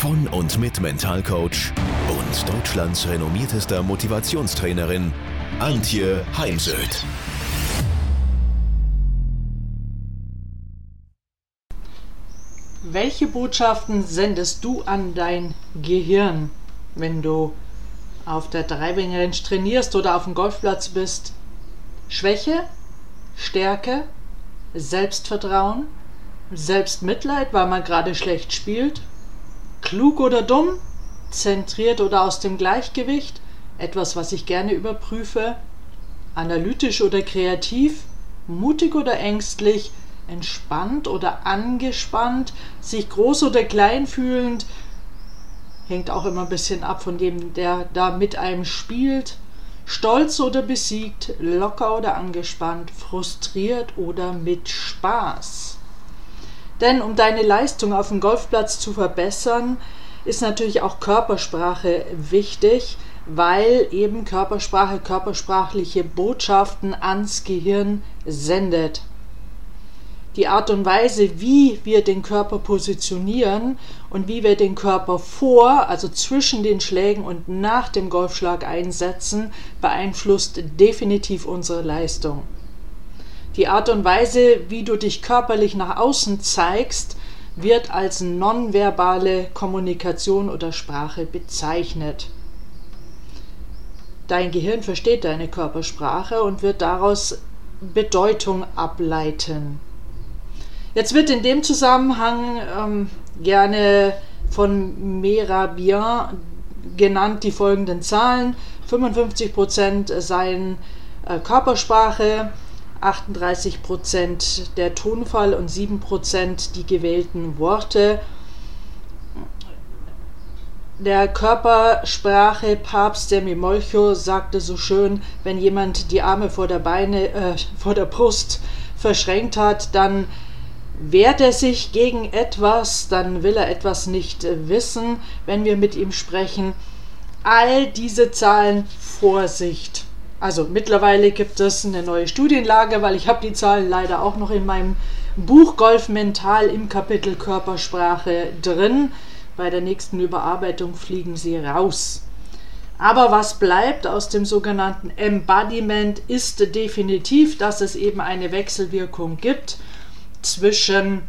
von und mit Mentalcoach und Deutschlands renommiertester Motivationstrainerin Antje Heimsöth. Welche Botschaften sendest du an dein Gehirn, wenn du auf der Driving trainierst oder auf dem Golfplatz bist? Schwäche? Stärke? Selbstvertrauen? Selbstmitleid, weil man gerade schlecht spielt? Klug oder dumm? Zentriert oder aus dem Gleichgewicht? Etwas, was ich gerne überprüfe? Analytisch oder kreativ? Mutig oder ängstlich? Entspannt oder angespannt? Sich groß oder klein fühlend? Hängt auch immer ein bisschen ab von dem, der da mit einem spielt. Stolz oder besiegt, locker oder angespannt, frustriert oder mit Spaß. Denn um deine Leistung auf dem Golfplatz zu verbessern, ist natürlich auch Körpersprache wichtig, weil eben Körpersprache körpersprachliche Botschaften ans Gehirn sendet. Die Art und Weise, wie wir den Körper positionieren und wie wir den Körper vor, also zwischen den Schlägen und nach dem Golfschlag einsetzen, beeinflusst definitiv unsere Leistung. Die Art und Weise, wie du dich körperlich nach außen zeigst, wird als nonverbale Kommunikation oder Sprache bezeichnet. Dein Gehirn versteht deine Körpersprache und wird daraus Bedeutung ableiten. Jetzt wird in dem Zusammenhang ähm, gerne von Merabian genannt die folgenden Zahlen. 55% seien äh, Körpersprache, 38 Prozent der Tonfall und 7 Prozent die gewählten Worte. Der Körpersprache Papst der Mimolcho sagte so schön, wenn jemand die Arme vor der Beine, äh, vor der Brust verschränkt hat, dann wehrt er sich gegen etwas, dann will er etwas nicht wissen, wenn wir mit ihm sprechen. All diese Zahlen Vorsicht. Also mittlerweile gibt es eine neue Studienlage, weil ich habe die Zahlen leider auch noch in meinem Buch Golf Mental im Kapitel Körpersprache drin. Bei der nächsten Überarbeitung fliegen sie raus. Aber was bleibt aus dem sogenannten Embodiment ist definitiv, dass es eben eine Wechselwirkung gibt zwischen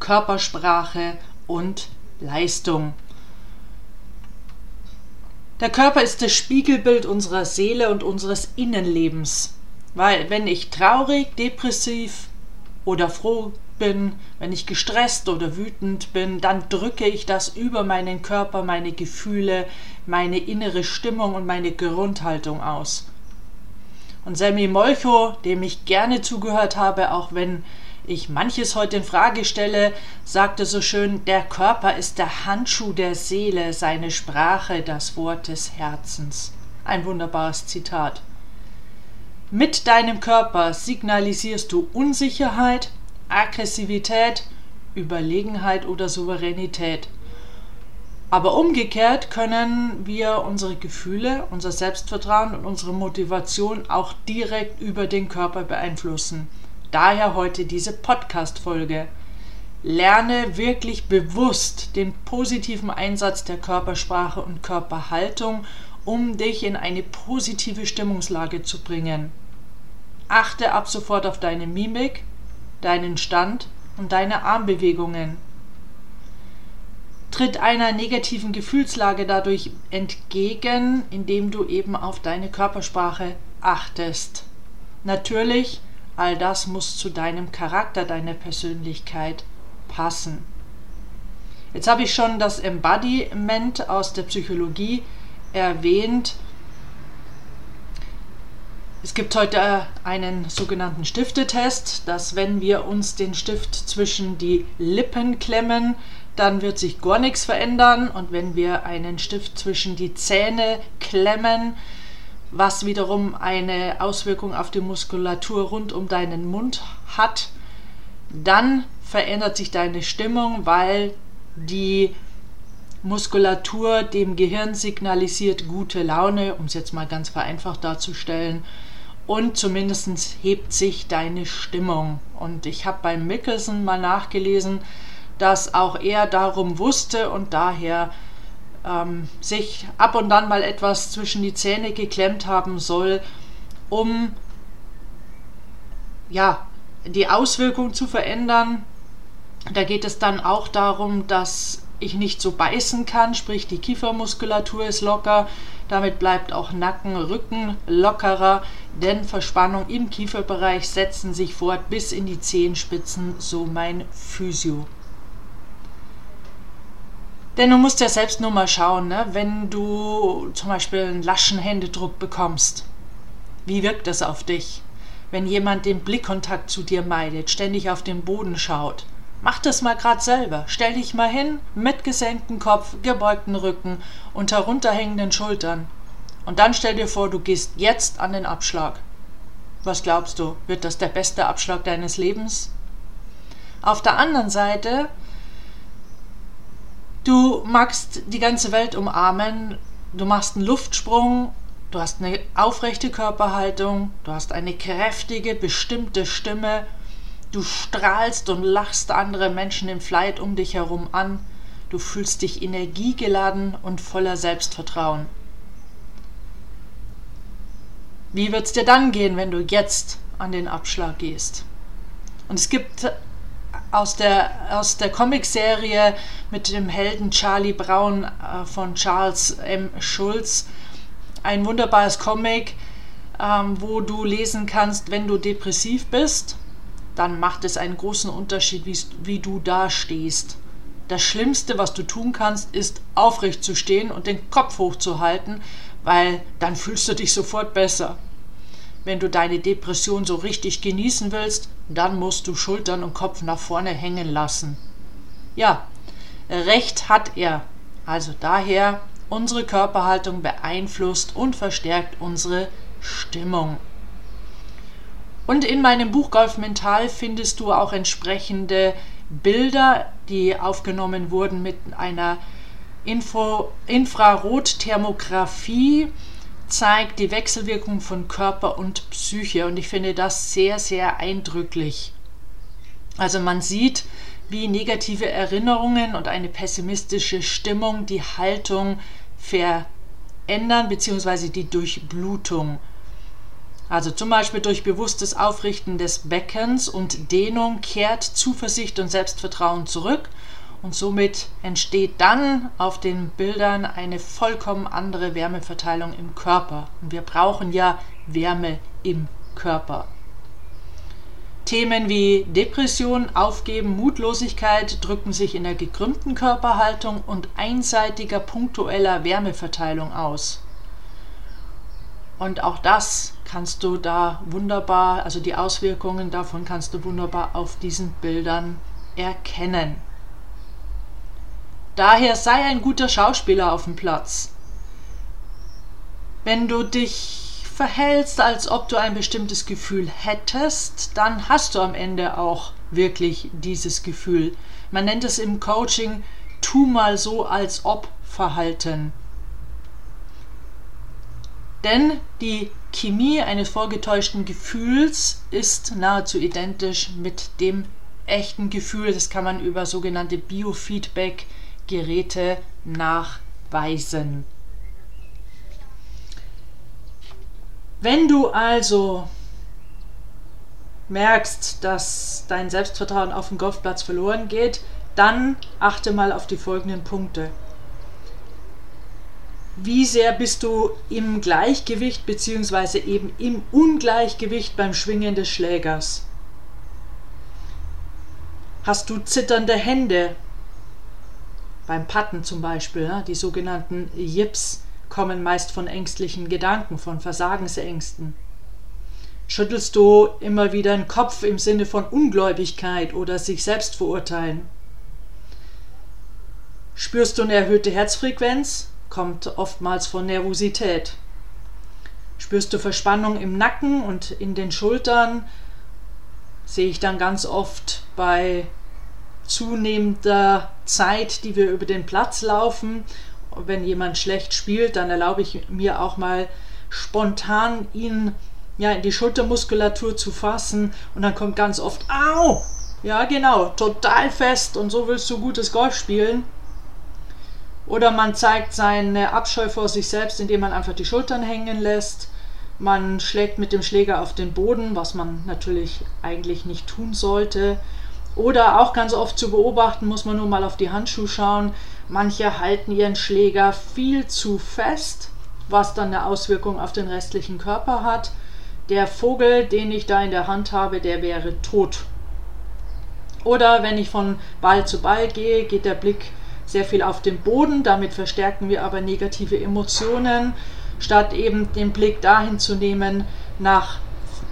Körpersprache und Leistung. Der Körper ist das Spiegelbild unserer Seele und unseres Innenlebens. Weil wenn ich traurig, depressiv oder froh bin, wenn ich gestresst oder wütend bin, dann drücke ich das über meinen Körper, meine Gefühle, meine innere Stimmung und meine Grundhaltung aus. Und Sammy Molcho, dem ich gerne zugehört habe, auch wenn ich manches heute in Frage stelle, sagte so schön, der Körper ist der Handschuh der Seele, seine Sprache das Wort des Herzens. Ein wunderbares Zitat. Mit deinem Körper signalisierst du Unsicherheit, Aggressivität, Überlegenheit oder Souveränität. Aber umgekehrt können wir unsere Gefühle, unser Selbstvertrauen und unsere Motivation auch direkt über den Körper beeinflussen. Daher heute diese Podcast-Folge. Lerne wirklich bewusst den positiven Einsatz der Körpersprache und Körperhaltung, um dich in eine positive Stimmungslage zu bringen. Achte ab sofort auf deine Mimik, deinen Stand und deine Armbewegungen. Tritt einer negativen Gefühlslage dadurch entgegen, indem du eben auf deine Körpersprache achtest. Natürlich All das muss zu deinem Charakter, deiner Persönlichkeit passen. Jetzt habe ich schon das Embodiment aus der Psychologie erwähnt. Es gibt heute einen sogenannten Stiftetest, dass wenn wir uns den Stift zwischen die Lippen klemmen, dann wird sich gar nichts verändern. Und wenn wir einen Stift zwischen die Zähne klemmen, was wiederum eine Auswirkung auf die Muskulatur rund um deinen Mund hat, dann verändert sich deine Stimmung, weil die Muskulatur dem Gehirn signalisiert gute Laune, um es jetzt mal ganz vereinfacht darzustellen. Und zumindest hebt sich deine Stimmung. Und ich habe beim Mickelson mal nachgelesen, dass auch er darum wusste und daher ähm, sich ab und dann mal etwas zwischen die Zähne geklemmt haben soll, um ja, die Auswirkung zu verändern. Da geht es dann auch darum, dass ich nicht so beißen kann, sprich die Kiefermuskulatur ist locker, damit bleibt auch Nacken, Rücken lockerer, denn Verspannung im Kieferbereich setzen sich fort bis in die Zehenspitzen, so mein Physio. Denn du musst ja selbst nur mal schauen, ne? wenn du zum Beispiel einen laschen Händedruck bekommst. Wie wirkt das auf dich? Wenn jemand den Blickkontakt zu dir meidet, ständig auf den Boden schaut. Mach das mal grad selber. Stell dich mal hin, mit gesenktem Kopf, gebeugten Rücken und herunterhängenden Schultern. Und dann stell dir vor, du gehst jetzt an den Abschlag. Was glaubst du, wird das der beste Abschlag deines Lebens? Auf der anderen Seite Du magst die ganze Welt umarmen, du machst einen Luftsprung, du hast eine aufrechte Körperhaltung, du hast eine kräftige, bestimmte Stimme, du strahlst und lachst andere Menschen im Flight um dich herum an, du fühlst dich energiegeladen und voller Selbstvertrauen. Wie wird es dir dann gehen, wenn du jetzt an den Abschlag gehst? Und es gibt aus der, aus der Comicserie mit dem Helden Charlie Brown äh, von Charles M. Schulz. Ein wunderbares Comic, ähm, wo du lesen kannst, wenn du depressiv bist, dann macht es einen großen Unterschied, wie, du da stehst. Das Schlimmste, was du tun kannst, ist aufrecht zu stehen und den Kopf hochzuhalten, weil dann fühlst du dich sofort besser. Wenn du deine Depression so richtig genießen willst, dann musst du Schultern und Kopf nach vorne hängen lassen. Ja, recht hat er. Also daher, unsere Körperhaltung beeinflusst und verstärkt unsere Stimmung. Und in meinem Buch Golf Mental findest du auch entsprechende Bilder, die aufgenommen wurden mit einer Info Infrarotthermografie zeigt die Wechselwirkung von Körper und Psyche und ich finde das sehr, sehr eindrücklich. Also man sieht, wie negative Erinnerungen und eine pessimistische Stimmung die Haltung verändern bzw. die Durchblutung. Also zum Beispiel durch bewusstes Aufrichten des Beckens und Dehnung kehrt Zuversicht und Selbstvertrauen zurück und somit entsteht dann auf den Bildern eine vollkommen andere Wärmeverteilung im Körper. Und wir brauchen ja Wärme im Körper. Themen wie Depression, Aufgeben, Mutlosigkeit drücken sich in der gekrümmten Körperhaltung und einseitiger punktueller Wärmeverteilung aus. Und auch das kannst du da wunderbar, also die Auswirkungen davon kannst du wunderbar auf diesen Bildern erkennen. Daher sei ein guter Schauspieler auf dem Platz. Wenn du dich verhältst, als ob du ein bestimmtes Gefühl hättest, dann hast du am Ende auch wirklich dieses Gefühl. Man nennt es im Coaching tu mal so als ob Verhalten. Denn die Chemie eines vorgetäuschten Gefühls ist nahezu identisch mit dem echten Gefühl. Das kann man über sogenannte Biofeedback Geräte nachweisen. Wenn du also merkst, dass dein Selbstvertrauen auf dem Golfplatz verloren geht, dann achte mal auf die folgenden Punkte. Wie sehr bist du im Gleichgewicht bzw. eben im Ungleichgewicht beim Schwingen des Schlägers? Hast du zitternde Hände beim Patten zum Beispiel, die sogenannten Jips kommen meist von ängstlichen Gedanken, von Versagensängsten. Schüttelst du immer wieder den Kopf im Sinne von Ungläubigkeit oder sich selbst verurteilen? Spürst du eine erhöhte Herzfrequenz? Kommt oftmals von Nervosität. Spürst du Verspannung im Nacken und in den Schultern? Sehe ich dann ganz oft bei zunehmender Zeit, die wir über den Platz laufen. Wenn jemand schlecht spielt, dann erlaube ich mir auch mal spontan ihn ja, in die Schultermuskulatur zu fassen und dann kommt ganz oft Au! Ja, genau, total fest und so willst du gutes Golf spielen. Oder man zeigt seine Abscheu vor sich selbst, indem man einfach die Schultern hängen lässt. Man schlägt mit dem Schläger auf den Boden, was man natürlich eigentlich nicht tun sollte. Oder auch ganz oft zu beobachten, muss man nur mal auf die Handschuhe schauen. Manche halten ihren Schläger viel zu fest, was dann eine Auswirkung auf den restlichen Körper hat. Der Vogel, den ich da in der Hand habe, der wäre tot. Oder wenn ich von Ball zu Ball gehe, geht der Blick sehr viel auf den Boden. Damit verstärken wir aber negative Emotionen, statt eben den Blick dahin zu nehmen, nach,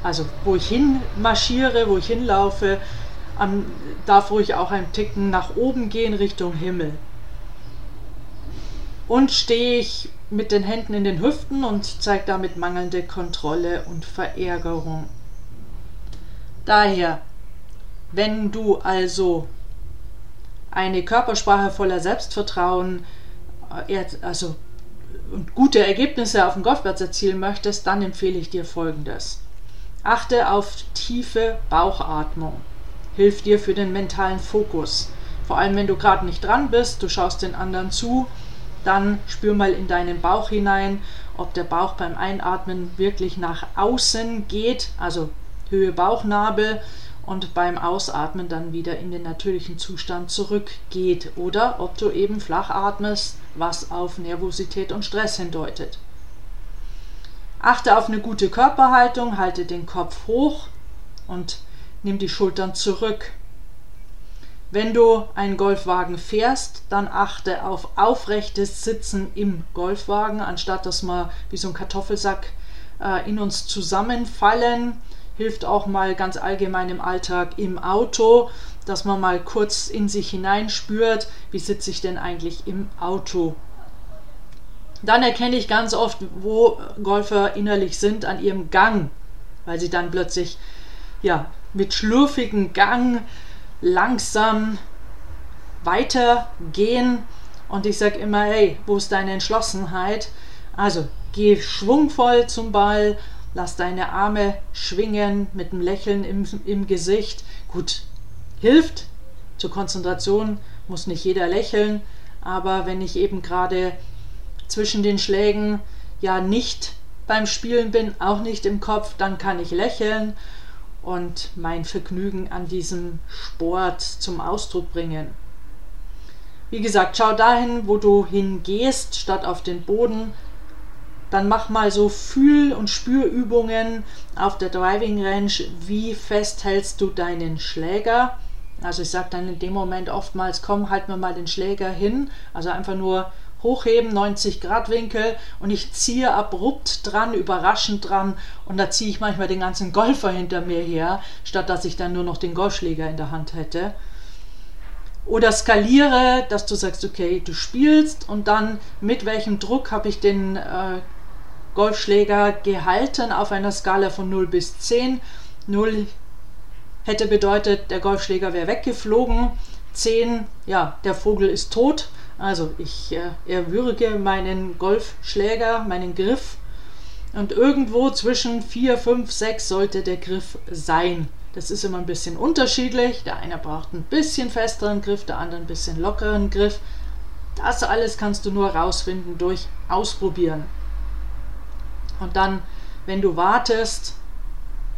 also wo ich hin marschiere, wo ich hinlaufe, am, darf ruhig auch ein Ticken nach oben gehen Richtung Himmel. Und stehe ich mit den Händen in den Hüften und zeige damit mangelnde Kontrolle und Verärgerung. Daher, wenn du also eine Körpersprache voller Selbstvertrauen, äh, also und gute Ergebnisse auf dem Golfplatz erzielen möchtest, dann empfehle ich dir folgendes. Achte auf tiefe Bauchatmung hilft dir für den mentalen Fokus. Vor allem, wenn du gerade nicht dran bist, du schaust den anderen zu, dann spür mal in deinen Bauch hinein, ob der Bauch beim Einatmen wirklich nach außen geht, also Höhe Bauchnabel und beim Ausatmen dann wieder in den natürlichen Zustand zurückgeht oder ob du eben flach atmest, was auf Nervosität und Stress hindeutet. Achte auf eine gute Körperhaltung, halte den Kopf hoch und nimm die Schultern zurück. Wenn du einen Golfwagen fährst, dann achte auf aufrechtes Sitzen im Golfwagen, anstatt dass wir wie so ein Kartoffelsack äh, in uns zusammenfallen. Hilft auch mal ganz allgemein im Alltag im Auto, dass man mal kurz in sich hineinspürt, wie sitze ich denn eigentlich im Auto. Dann erkenne ich ganz oft, wo Golfer innerlich sind an ihrem Gang, weil sie dann plötzlich ja, mit schlürfigem Gang langsam weitergehen. Und ich sage immer, hey, wo ist deine Entschlossenheit? Also geh schwungvoll zum Ball, lass deine Arme schwingen mit einem Lächeln im, im Gesicht. Gut, hilft zur Konzentration, muss nicht jeder lächeln, aber wenn ich eben gerade zwischen den Schlägen ja nicht beim Spielen bin, auch nicht im Kopf, dann kann ich lächeln und mein Vergnügen an diesem Sport zum Ausdruck bringen. Wie gesagt, schau dahin, wo du hingehst, statt auf den Boden. Dann mach mal so Fühl- und Spürübungen auf der Driving Range. Wie fest hältst du deinen Schläger? Also ich sage dann in dem Moment oftmals, komm, halt mir mal den Schläger hin. Also einfach nur hochheben, 90 Grad Winkel und ich ziehe abrupt dran, überraschend dran und da ziehe ich manchmal den ganzen Golfer hinter mir her, statt dass ich dann nur noch den Golfschläger in der Hand hätte. Oder skaliere, dass du sagst, okay, du spielst und dann mit welchem Druck habe ich den äh, Golfschläger gehalten auf einer Skala von 0 bis 10. 0 hätte bedeutet, der Golfschläger wäre weggeflogen. 10, ja, der Vogel ist tot. Also ich äh, erwürge meinen Golfschläger, meinen Griff und irgendwo zwischen 4, 5, 6 sollte der Griff sein. Das ist immer ein bisschen unterschiedlich. Der eine braucht ein bisschen festeren Griff, der andere ein bisschen lockeren Griff. Das alles kannst du nur rausfinden durch Ausprobieren. Und dann, wenn du wartest,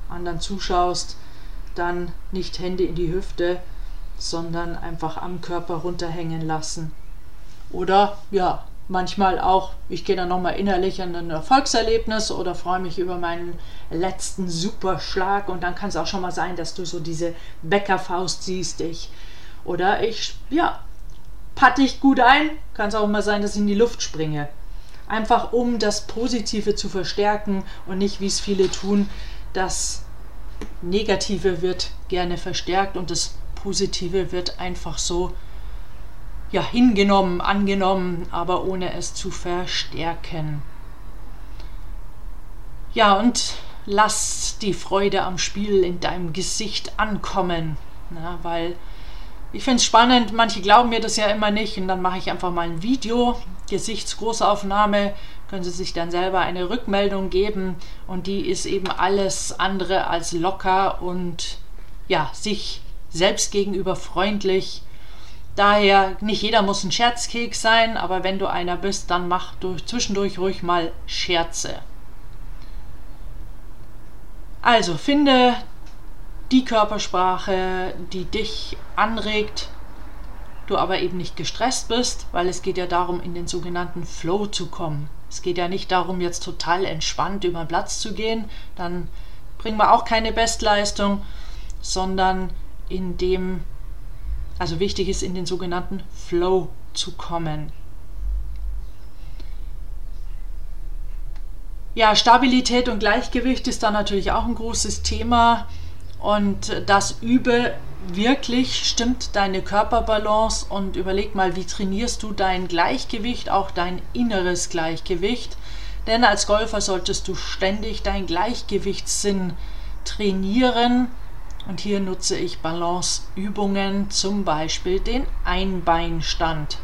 anderen zuschaust, dann nicht Hände in die Hüfte, sondern einfach am Körper runterhängen lassen. Oder ja, manchmal auch, ich gehe dann nochmal innerlich an ein Erfolgserlebnis oder freue mich über meinen letzten Superschlag und dann kann es auch schon mal sein, dass du so diese Bäckerfaust siehst. Ich, oder ich, ja, patte ich gut ein, kann es auch mal sein, dass ich in die Luft springe. Einfach um das Positive zu verstärken und nicht, wie es viele tun, das Negative wird gerne verstärkt und das Positive wird einfach so ja hingenommen, angenommen, aber ohne es zu verstärken. Ja, und lass die Freude am Spiel in deinem Gesicht ankommen, na, weil ich finde es spannend, manche glauben mir das ja immer nicht und dann mache ich einfach mal ein Video, Gesichtsgroßaufnahme, können Sie sich dann selber eine Rückmeldung geben und die ist eben alles andere als locker und ja, sich selbst gegenüber freundlich. Daher, nicht jeder muss ein Scherzkeks sein, aber wenn du einer bist, dann mach durch, zwischendurch ruhig mal Scherze. Also finde die Körpersprache, die dich anregt, du aber eben nicht gestresst bist, weil es geht ja darum, in den sogenannten Flow zu kommen. Es geht ja nicht darum, jetzt total entspannt über den Platz zu gehen, dann bringen wir auch keine Bestleistung, sondern in dem, also wichtig ist, in den sogenannten Flow zu kommen. Ja, Stabilität und Gleichgewicht ist da natürlich auch ein großes Thema. Und das übe wirklich, stimmt deine Körperbalance und überleg mal, wie trainierst du dein Gleichgewicht, auch dein inneres Gleichgewicht. Denn als Golfer solltest du ständig dein Gleichgewichtssinn trainieren. Und hier nutze ich Balanceübungen, zum Beispiel den Einbeinstand.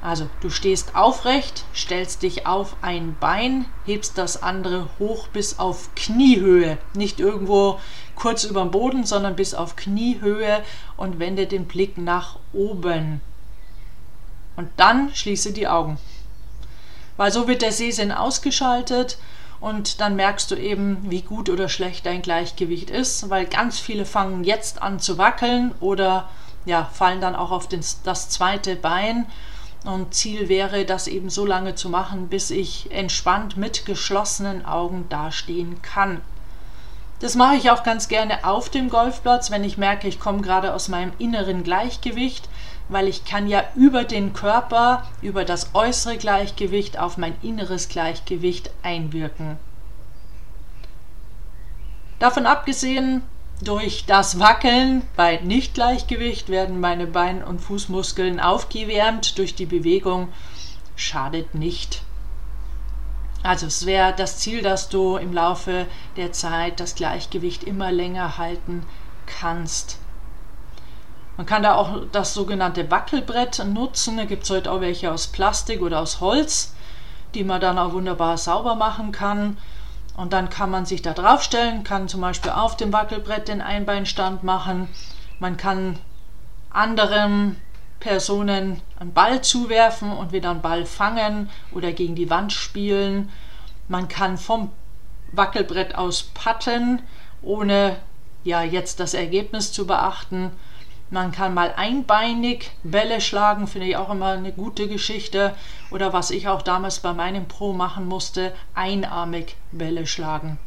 Also du stehst aufrecht, stellst dich auf ein Bein, hebst das andere hoch bis auf Kniehöhe. Nicht irgendwo kurz über dem Boden, sondern bis auf Kniehöhe und wende den Blick nach oben. Und dann schließe die Augen. Weil so wird der Sehsinn ausgeschaltet und dann merkst du eben, wie gut oder schlecht dein Gleichgewicht ist, weil ganz viele fangen jetzt an zu wackeln oder ja, fallen dann auch auf den, das zweite Bein und Ziel wäre, das eben so lange zu machen, bis ich entspannt mit geschlossenen Augen dastehen kann. Das mache ich auch ganz gerne auf dem Golfplatz, wenn ich merke, ich komme gerade aus meinem inneren Gleichgewicht, weil ich kann ja über den Körper, über das äußere Gleichgewicht auf mein inneres Gleichgewicht einwirken. Davon abgesehen durch das Wackeln bei Nichtgleichgewicht werden meine Bein- und Fußmuskeln aufgewärmt durch die Bewegung. Schadet nicht. Also es wäre das Ziel, dass du im Laufe der Zeit das Gleichgewicht immer länger halten kannst. Man kann da auch das sogenannte Wackelbrett nutzen. Da gibt es heute auch welche aus Plastik oder aus Holz, die man dann auch wunderbar sauber machen kann. Und dann kann man sich da draufstellen, kann zum Beispiel auf dem Wackelbrett den Einbeinstand machen. Man kann anderen Personen einen Ball zuwerfen und wieder einen Ball fangen oder gegen die Wand spielen. Man kann vom Wackelbrett aus patten, ohne ja jetzt das Ergebnis zu beachten. Man kann mal einbeinig Bälle schlagen, finde ich auch immer eine gute Geschichte. Oder was ich auch damals bei meinem Pro machen musste, einarmig Bälle schlagen.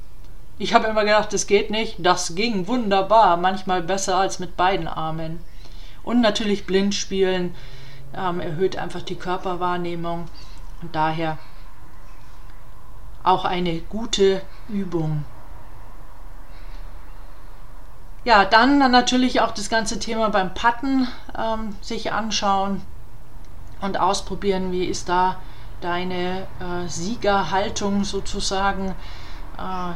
Ich habe immer gedacht, das geht nicht. Das ging wunderbar, manchmal besser als mit beiden Armen. Und natürlich blind spielen ähm, erhöht einfach die Körperwahrnehmung und daher auch eine gute Übung. Ja, dann, natürlich auch das ganze Thema beim Patten ähm, sich anschauen und ausprobieren, wie ist da deine äh, Siegerhaltung sozusagen. Äh,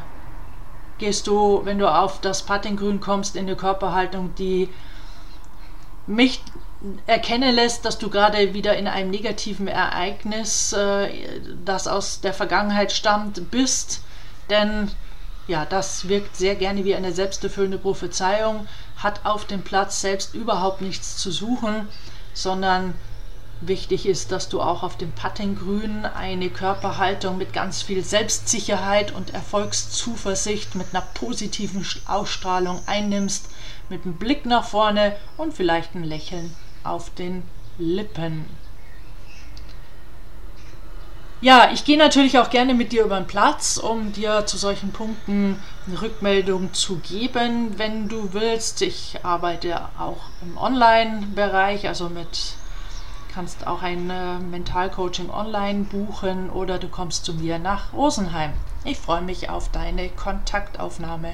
gehst du, wenn du auf das Puttinggrün kommst, in eine Körperhaltung, die mich erkennen lässt, dass du gerade wieder in einem negativen Ereignis, äh, das aus der Vergangenheit stammt, bist. Denn ja, das wirkt sehr gerne wie eine selbsterfüllende Prophezeiung, hat auf dem Platz selbst überhaupt nichts zu suchen, sondern wichtig ist, dass du auch auf dem Puttinggrün eine Körperhaltung mit ganz viel Selbstsicherheit und Erfolgszuversicht, mit einer positiven Ausstrahlung einnimmst, mit einem Blick nach vorne und vielleicht ein Lächeln auf den Lippen. Ja, ich gehe natürlich auch gerne mit dir über den Platz, um dir zu solchen Punkten eine Rückmeldung zu geben, wenn du willst. Ich arbeite auch im Online-Bereich, also mit kannst auch ein äh, Mentalcoaching online buchen oder du kommst zu mir nach Rosenheim. Ich freue mich auf deine Kontaktaufnahme.